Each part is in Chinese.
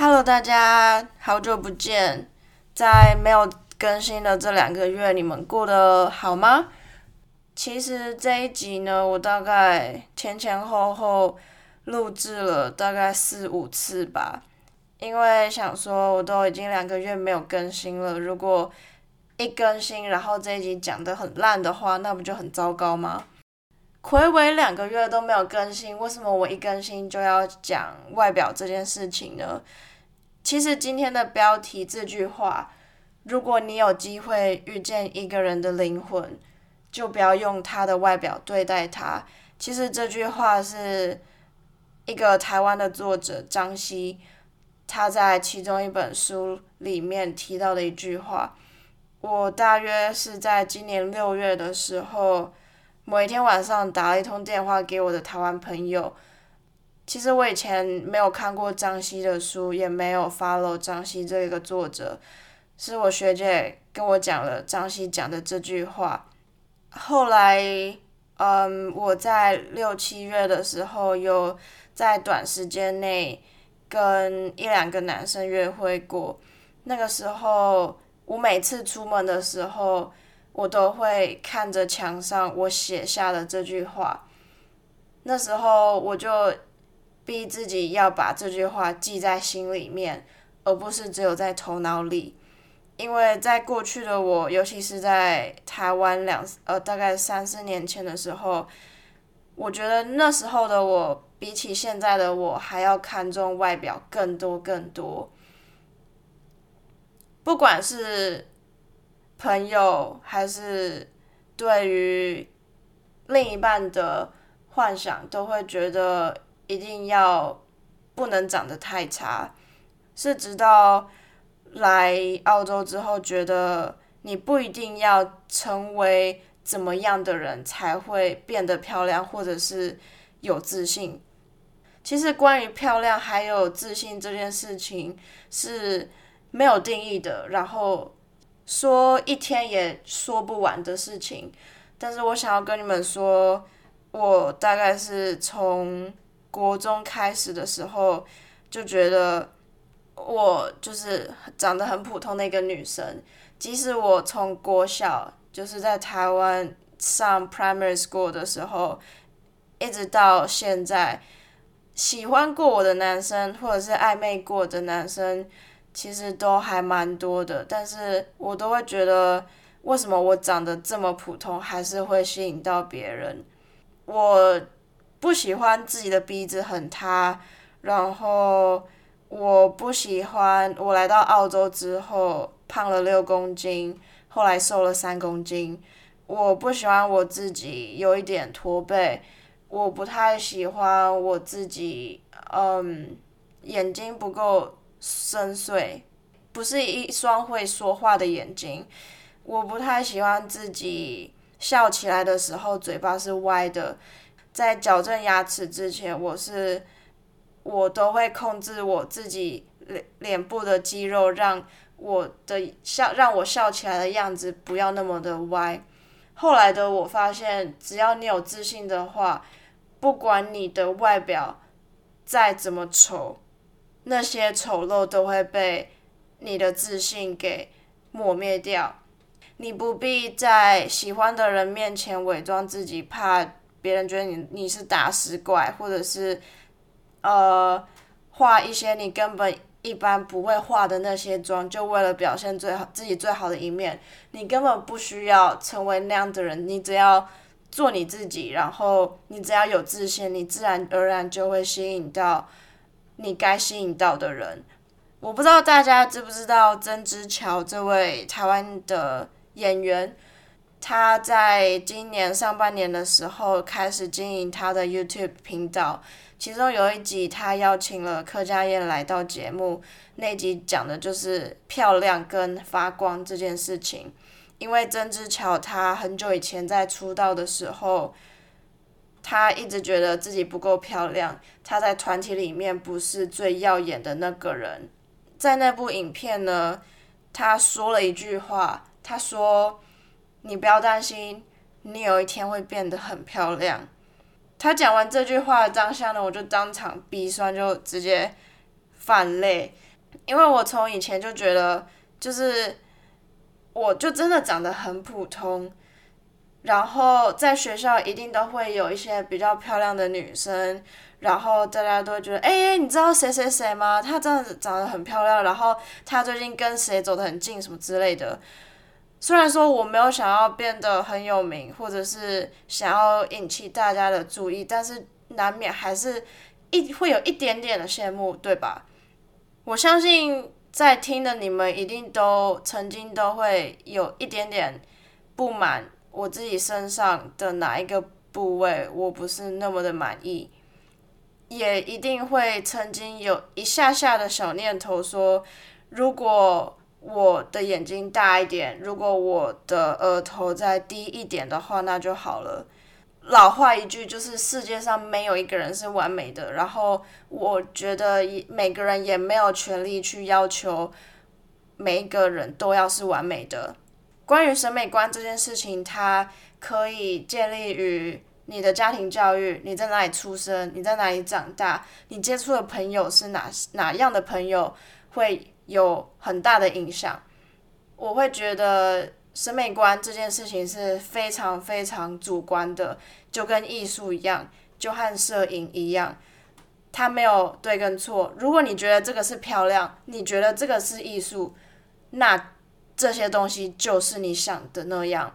Hello，大家好久不见，在没有更新的这两个月，你们过得好吗？其实这一集呢，我大概前前后后录制了大概四五次吧，因为想说我都已经两个月没有更新了，如果一更新，然后这一集讲的很烂的话，那不就很糟糕吗？暌违两个月都没有更新，为什么我一更新就要讲外表这件事情呢？其实今天的标题这句话，如果你有机会遇见一个人的灵魂，就不要用他的外表对待他。其实这句话是一个台湾的作者张希，他在其中一本书里面提到的一句话。我大约是在今年六月的时候，某一天晚上打了一通电话给我的台湾朋友。其实我以前没有看过张希的书，也没有 follow 张希这个作者，是我学姐跟我讲了张希讲的这句话。后来，嗯，我在六七月的时候，有在短时间内跟一两个男生约会过。那个时候，我每次出门的时候，我都会看着墙上我写下的这句话。那时候我就。逼自己要把这句话记在心里面，而不是只有在头脑里。因为在过去的我，尤其是在台湾两呃大概三四年前的时候，我觉得那时候的我比起现在的我还要看重外表更多更多。不管是朋友还是对于另一半的幻想，都会觉得。一定要不能长得太差，是直到来澳洲之后，觉得你不一定要成为怎么样的人才会变得漂亮，或者是有自信。其实关于漂亮还有自信这件事情是没有定义的，然后说一天也说不完的事情。但是我想要跟你们说，我大概是从。国中开始的时候，就觉得我就是长得很普通的一个女生。即使我从国小就是在台湾上 primary school 的时候，一直到现在，喜欢过我的男生或者是暧昧过的男生，其实都还蛮多的。但是我都会觉得，为什么我长得这么普通，还是会吸引到别人？我。不喜欢自己的鼻子很塌，然后我不喜欢我来到澳洲之后胖了六公斤，后来瘦了三公斤。我不喜欢我自己有一点驼背，我不太喜欢我自己，嗯，眼睛不够深邃，不是一双会说话的眼睛。我不太喜欢自己笑起来的时候嘴巴是歪的。在矫正牙齿之前，我是我都会控制我自己脸脸部的肌肉，让我的笑让我笑起来的样子不要那么的歪。后来的我发现，只要你有自信的话，不管你的外表再怎么丑，那些丑陋都会被你的自信给抹灭掉。你不必在喜欢的人面前伪装自己，怕。别人觉得你你是打死怪，或者是，呃，画一些你根本一般不会画的那些妆，就为了表现最好自己最好的一面。你根本不需要成为那样的人，你只要做你自己，然后你只要有自信，你自然而然就会吸引到你该吸引到的人。我不知道大家知不知道曾之乔这位台湾的演员。他在今年上半年的时候开始经营他的 YouTube 频道，其中有一集他邀请了柯佳燕来到节目，那集讲的就是漂亮跟发光这件事情。因为曾之乔他很久以前在出道的时候，他一直觉得自己不够漂亮，他在团体里面不是最耀眼的那个人。在那部影片呢，他说了一句话，他说。你不要担心，你有一天会变得很漂亮。他讲完这句话的当下呢，我就当场鼻酸，就直接泛泪。因为我从以前就觉得，就是我就真的长得很普通，然后在学校一定都会有一些比较漂亮的女生，然后大家都觉得，哎，你知道谁谁谁吗？她真的长得很漂亮，然后她最近跟谁走得很近什么之类的。虽然说我没有想要变得很有名，或者是想要引起大家的注意，但是难免还是一会有一点点的羡慕，对吧？我相信在听的你们一定都曾经都会有一点点不满我自己身上的哪一个部位，我不是那么的满意，也一定会曾经有一下下的小念头说，如果。我的眼睛大一点，如果我的额头再低一点的话，那就好了。老话一句，就是世界上没有一个人是完美的。然后我觉得每个人也没有权利去要求每一个人都要是完美的。关于审美观这件事情，它可以建立于你的家庭教育，你在哪里出生，你在哪里长大，你接触的朋友是哪哪样的朋友会。有很大的影响，我会觉得审美观这件事情是非常非常主观的，就跟艺术一样，就和摄影一样，它没有对跟错。如果你觉得这个是漂亮，你觉得这个是艺术，那这些东西就是你想的那样。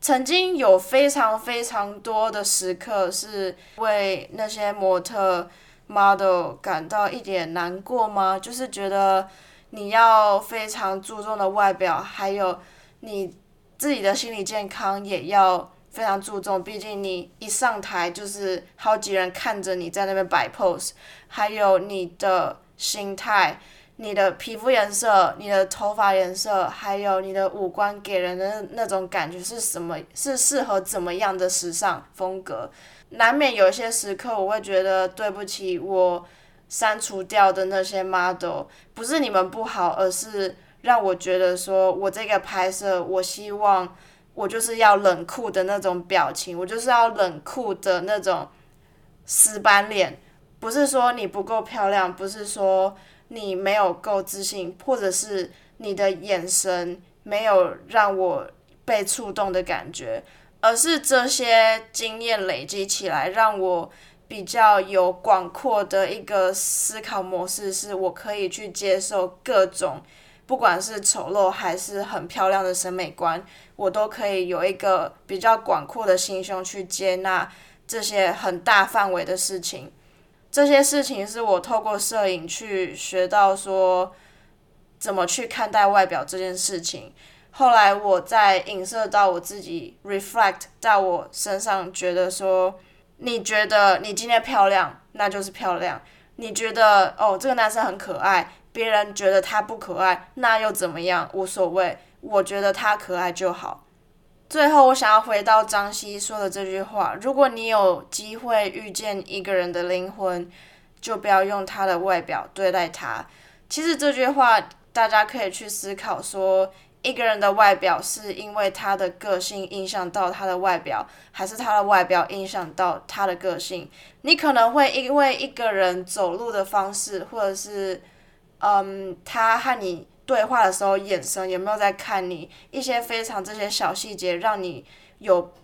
曾经有非常非常多的时刻是为那些模特 model 感到一点难过吗？就是觉得。你要非常注重的外表，还有你自己的心理健康也要非常注重。毕竟你一上台就是好几人看着你在那边摆 pose，还有你的心态、你的皮肤颜色、你的头发颜色，还有你的五官给人的那种感觉是什么？是适合怎么样的时尚风格？难免有些时刻我会觉得对不起我。删除掉的那些 model 不是你们不好，而是让我觉得说，我这个拍摄，我希望我就是要冷酷的那种表情，我就是要冷酷的那种死板脸，不是说你不够漂亮，不是说你没有够自信，或者是你的眼神没有让我被触动的感觉，而是这些经验累积起来让我。比较有广阔的一个思考模式，是我可以去接受各种，不管是丑陋还是很漂亮的审美观，我都可以有一个比较广阔的心胸去接纳这些很大范围的事情。这些事情是我透过摄影去学到说怎么去看待外表这件事情。后来我在影射到我自己，reflect 在我身上，觉得说。你觉得你今天漂亮，那就是漂亮。你觉得哦，这个男生很可爱，别人觉得他不可爱，那又怎么样？无所谓，我觉得他可爱就好。最后，我想要回到张希说的这句话：如果你有机会遇见一个人的灵魂，就不要用他的外表对待他。其实这句话，大家可以去思考说。一个人的外表是因为他的个性影响到他的外表，还是他的外表影响到他的个性？你可能会因为一个人走路的方式，或者是，嗯，他和你对话的时候眼神有没有在看你，一些非常这些小细节，让你有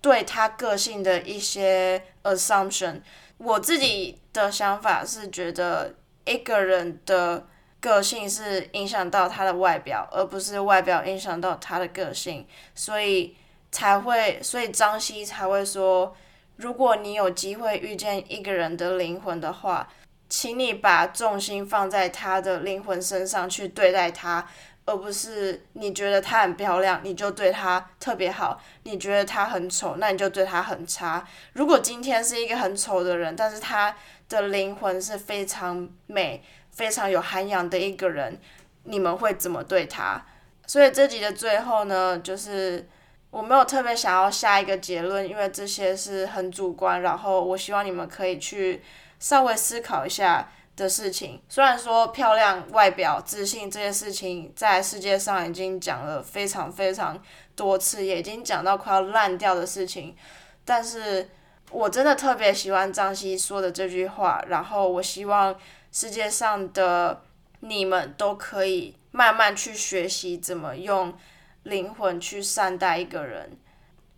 对他个性的一些 assumption。我自己的想法是觉得一个人的。个性是影响到他的外表，而不是外表影响到他的个性，所以才会，所以张希才会说，如果你有机会遇见一个人的灵魂的话，请你把重心放在他的灵魂身上去对待他，而不是你觉得他很漂亮，你就对他特别好；你觉得他很丑，那你就对他很差。如果今天是一个很丑的人，但是他的灵魂是非常美。非常有涵养的一个人，你们会怎么对他？所以这集的最后呢，就是我没有特别想要下一个结论，因为这些是很主观。然后我希望你们可以去稍微思考一下的事情。虽然说漂亮、外表、自信这些事情在世界上已经讲了非常非常多次，也已经讲到快要烂掉的事情，但是我真的特别喜欢张希说的这句话。然后我希望。世界上的你们都可以慢慢去学习怎么用灵魂去善待一个人。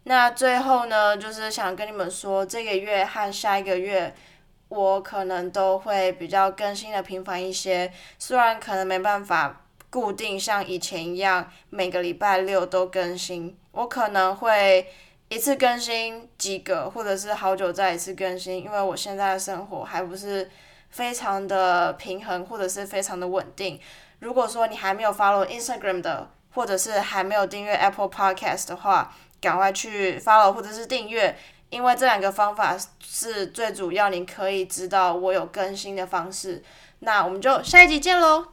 那最后呢，就是想跟你们说，这个月和下一个月，我可能都会比较更新的频繁一些。虽然可能没办法固定像以前一样每个礼拜六都更新，我可能会一次更新几个，或者是好久再一次更新，因为我现在的生活还不是非常的平衡，或者是非常的稳定。如果说你还没有 follow Instagram 的，或者是还没有订阅 Apple Podcast 的话，赶快去 follow 或者是订阅，因为这两个方法是最主要，你可以知道我有更新的方式。那我们就下一集见喽！